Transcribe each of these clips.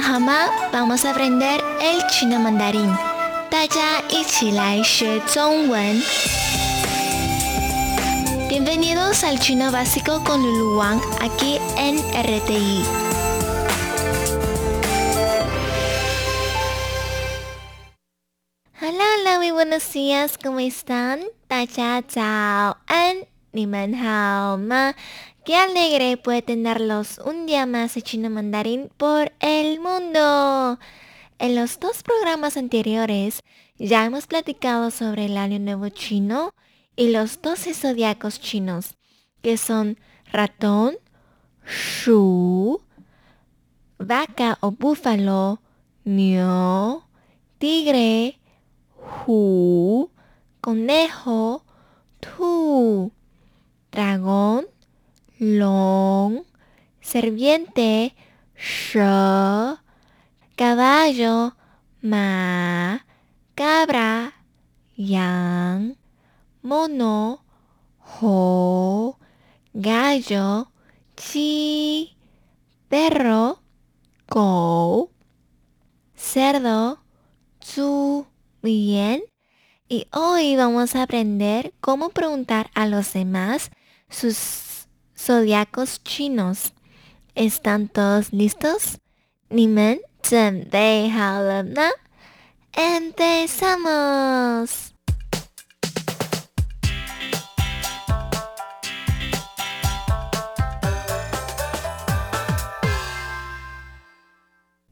们好吗？Vamos a aprender el chino mandarín。大家一起来学中文。Bienvenidos al chino básico con Lulu Wang aquí en RTI. Hola, hola, muy buenos días, ¿cómo están? 大家早安，你们好吗 ？Qué alegre puede tenerlos un día más de chino mandarín por el mundo. En los dos programas anteriores ya hemos platicado sobre el año nuevo chino y los 12 zodiacos chinos, que son ratón, shu, vaca o búfalo, niu, tigre, hu, conejo, tu, dragón, long, serviente, sh, caballo, ma, cabra, yang, mono, ho, gallo, chi, perro, go, cerdo, zu, bien. Y hoy vamos a aprender cómo preguntar a los demás sus zodiacos chinos. ¿Están todos listos? ¡Empezamos!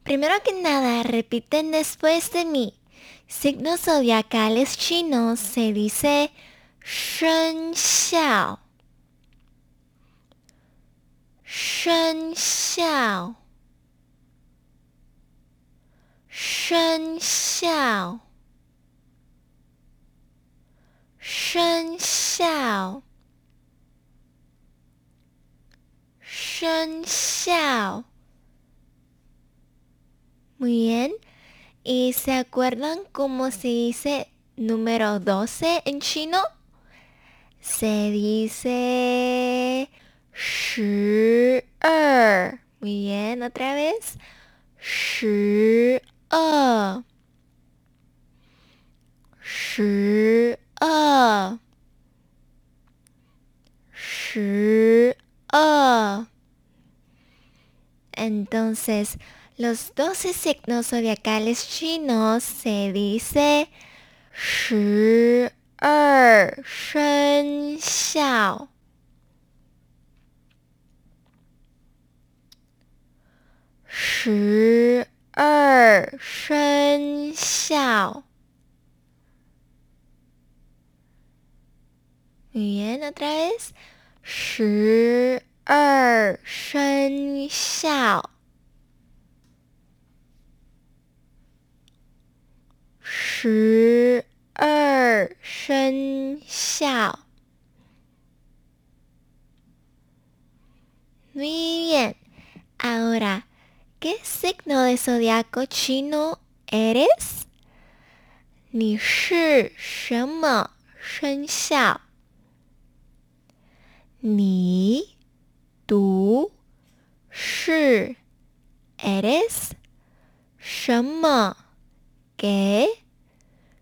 Primero que nada, repiten después de mí. Signos zodiacales chinos se dice Shen Xiao. 生肖，生肖，生肖，生肖。Muy bien. ¿Y se acuerdan cómo se dice número 12 en chino? Se dice 十二，muy bien, otra vez，十二，十二，十二。Entonces, los doce signos zodiacales chinos se dice 十二生肖。 十二生肖。语言 otra vez，十二生肖，十二生肖。Muy bien, ahora. ¿Qué signo de zodiaco chino eres? Ni shi shema xiao. Ni tú shi eres shema qué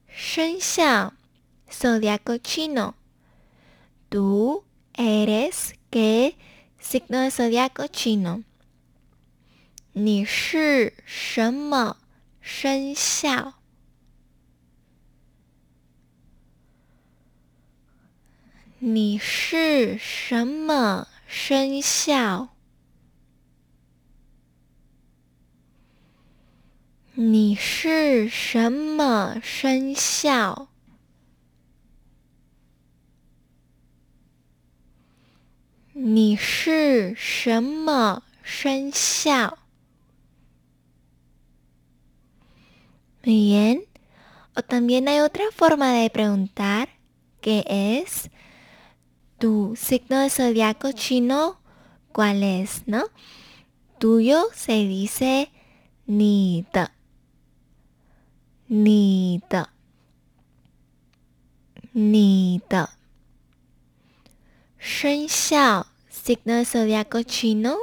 xiao zodiaco chino. Tú eres qué signo de zodiaco chino. 你是什么生肖？你是什么生肖？你是什么生肖？你是什么生肖？Bien. O también hay otra forma de preguntar que es tu signo de zodiaco chino, ¿cuál es? ¿No? Tuyo se dice ni de. Ni de. Ni de. Shen Xiao, signo de zodiaco chino,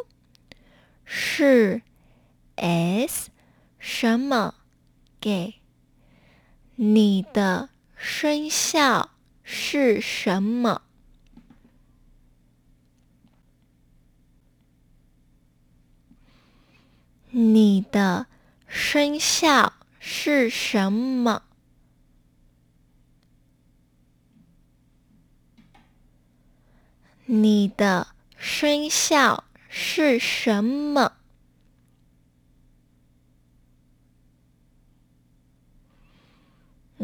shi es 什么给？你的生肖是什么？你的生肖是什么？你的生肖是什么？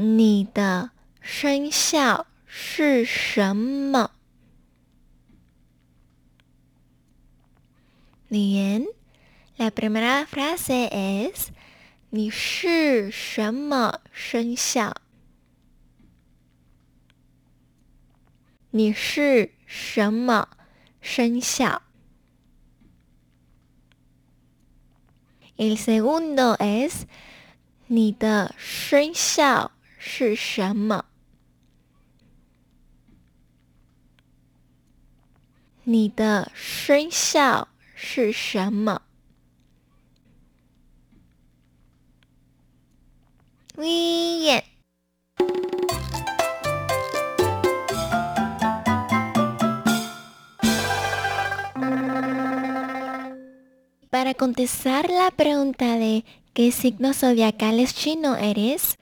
你的生肖是什么？Bien. La primera frase es 你是什么生肖？你是什么生肖？El segundo es 你的生肖是什么？你的生肖是什么？Bien. Para contestar la pregunta de qué signo zodiacal chino eres,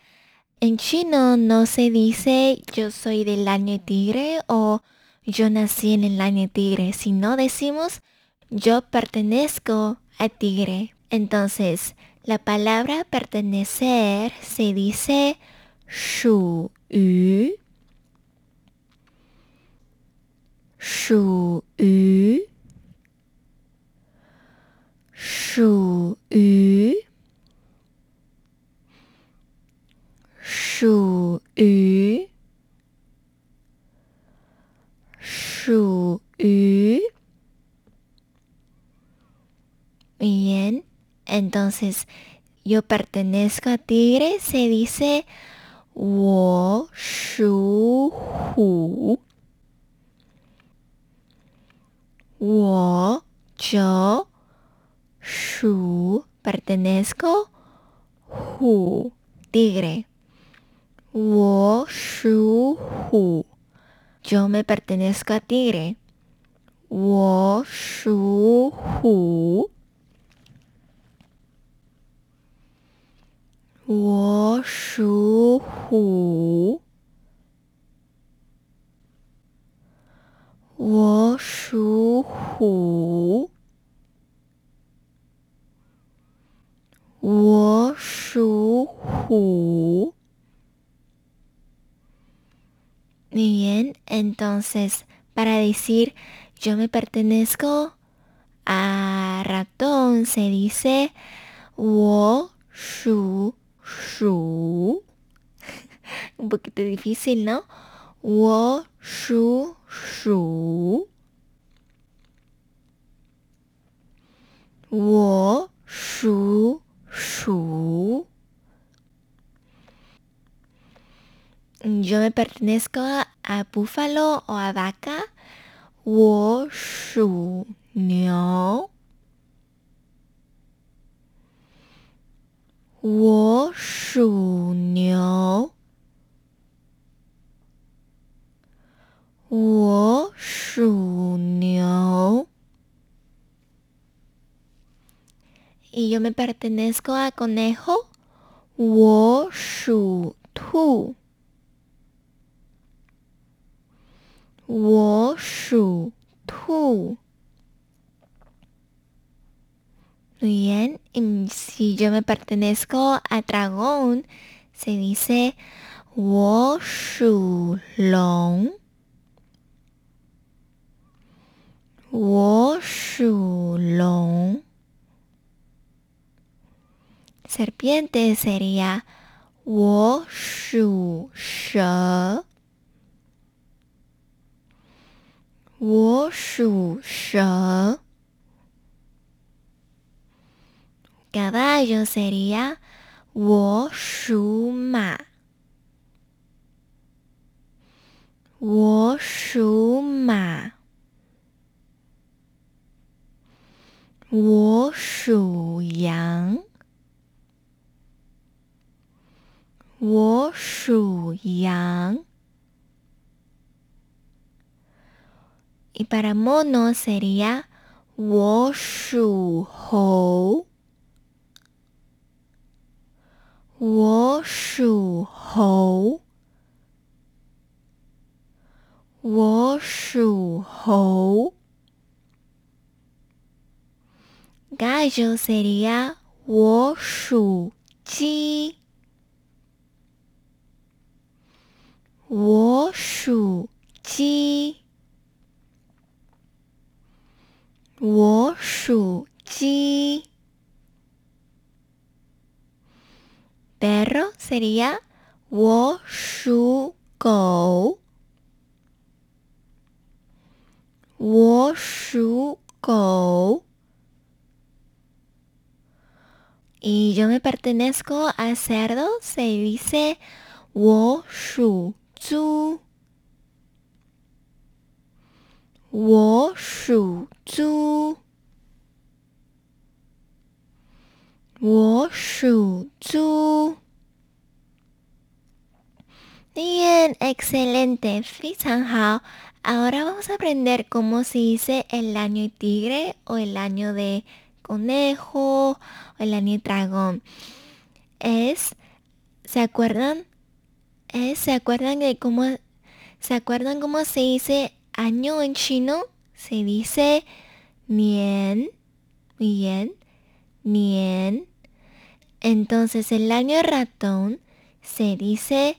En chino no se dice yo soy del año tigre o yo nací en el año tigre, sino decimos yo pertenezco a tigre. Entonces, la palabra pertenecer se dice shu yu, shu yu, shu yu, shu yu, shu yu. Bien. Entonces, yo pertenezco a Tigre, se dice wo shu hu. Wo yo shu pertenezco hu tigre. Wo shu hu. Yo me pertenezco a tigre. Wo shu hu. 我属虎，我属虎，我属虎。Muy bien, entonces para decir yo me pertenezco a ratón se dice 我属。 Shu. Un poquito difícil, ¿no? Wo shu shu. Wo shu shu. Yo me pertenezco a, búfalo o a vaca. Wo shu niao. 我属牛，我属牛。Y yo me pertenezco a conejo，我属兔，我属兔。 Muy bien. Si yo me pertenezco a dragón, se dice Wo Shu Long. Wo Shu Long. Serpiente sería Wo Shu She. Wo Shu She. Caballo sería wo shu ma. Wo shu ma. Wo shu yang. 我属羊。Y para mono sería 我属猴。 我属猴。我属猴。Gallo sería 我属鸡。我属鸡。我属鸡。Perro sería 我属狗。我属狗。Y yo me pertenezco a cerdo, se dice 我属猪。我属猪。我属猪。 excelente, Hao. Ahora vamos a aprender cómo se dice el año tigre o el año de conejo o el año dragón. Es, ¿se acuerdan? ¿se acuerdan de cómo, se acuerdan cómo se dice año en chino? Se dice nian, muy bien, nian. Entonces el año ratón se dice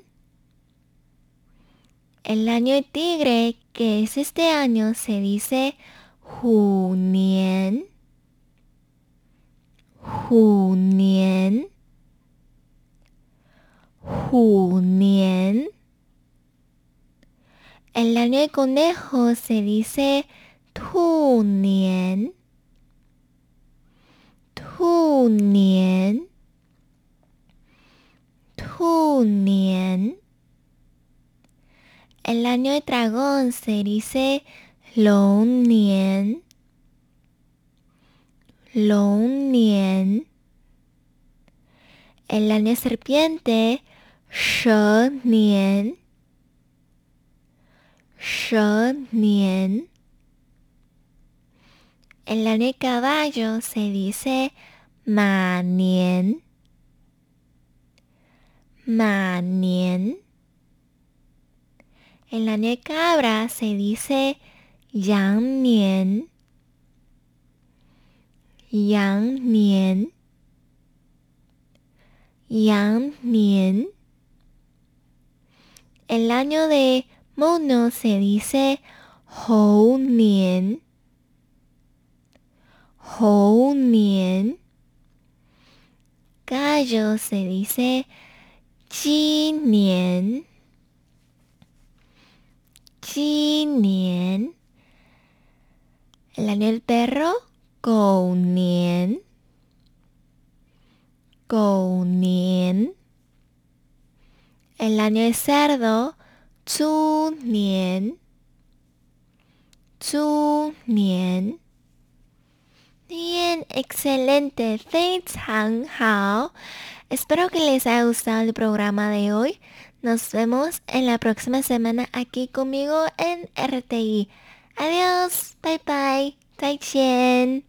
El año del tigre, que es este año, se dice Junien. Junien. Junien. El año del conejo se dice Tunien. Tunien. Tunien. El año de dragón se dice Long Nian. Long Nian. El año de serpiente She Nian. She Nian. El año de caballo se dice Ma Nian. Ma Nian. En la de cabra se dice yang nian. Yang nian. Yang nian. El año de mono se dice hou nian. Hou nian. Gallo se dice chi nian. 鸡年。El año del perro 狗年，狗年。El año de cerdo，猪年，猪年。Bien, excelente, 非常好。Espero que les haya gustado el programa de hoy. Nos vemos en la próxima semana aquí conmigo en RTI. Adiós, bye bye, 再见。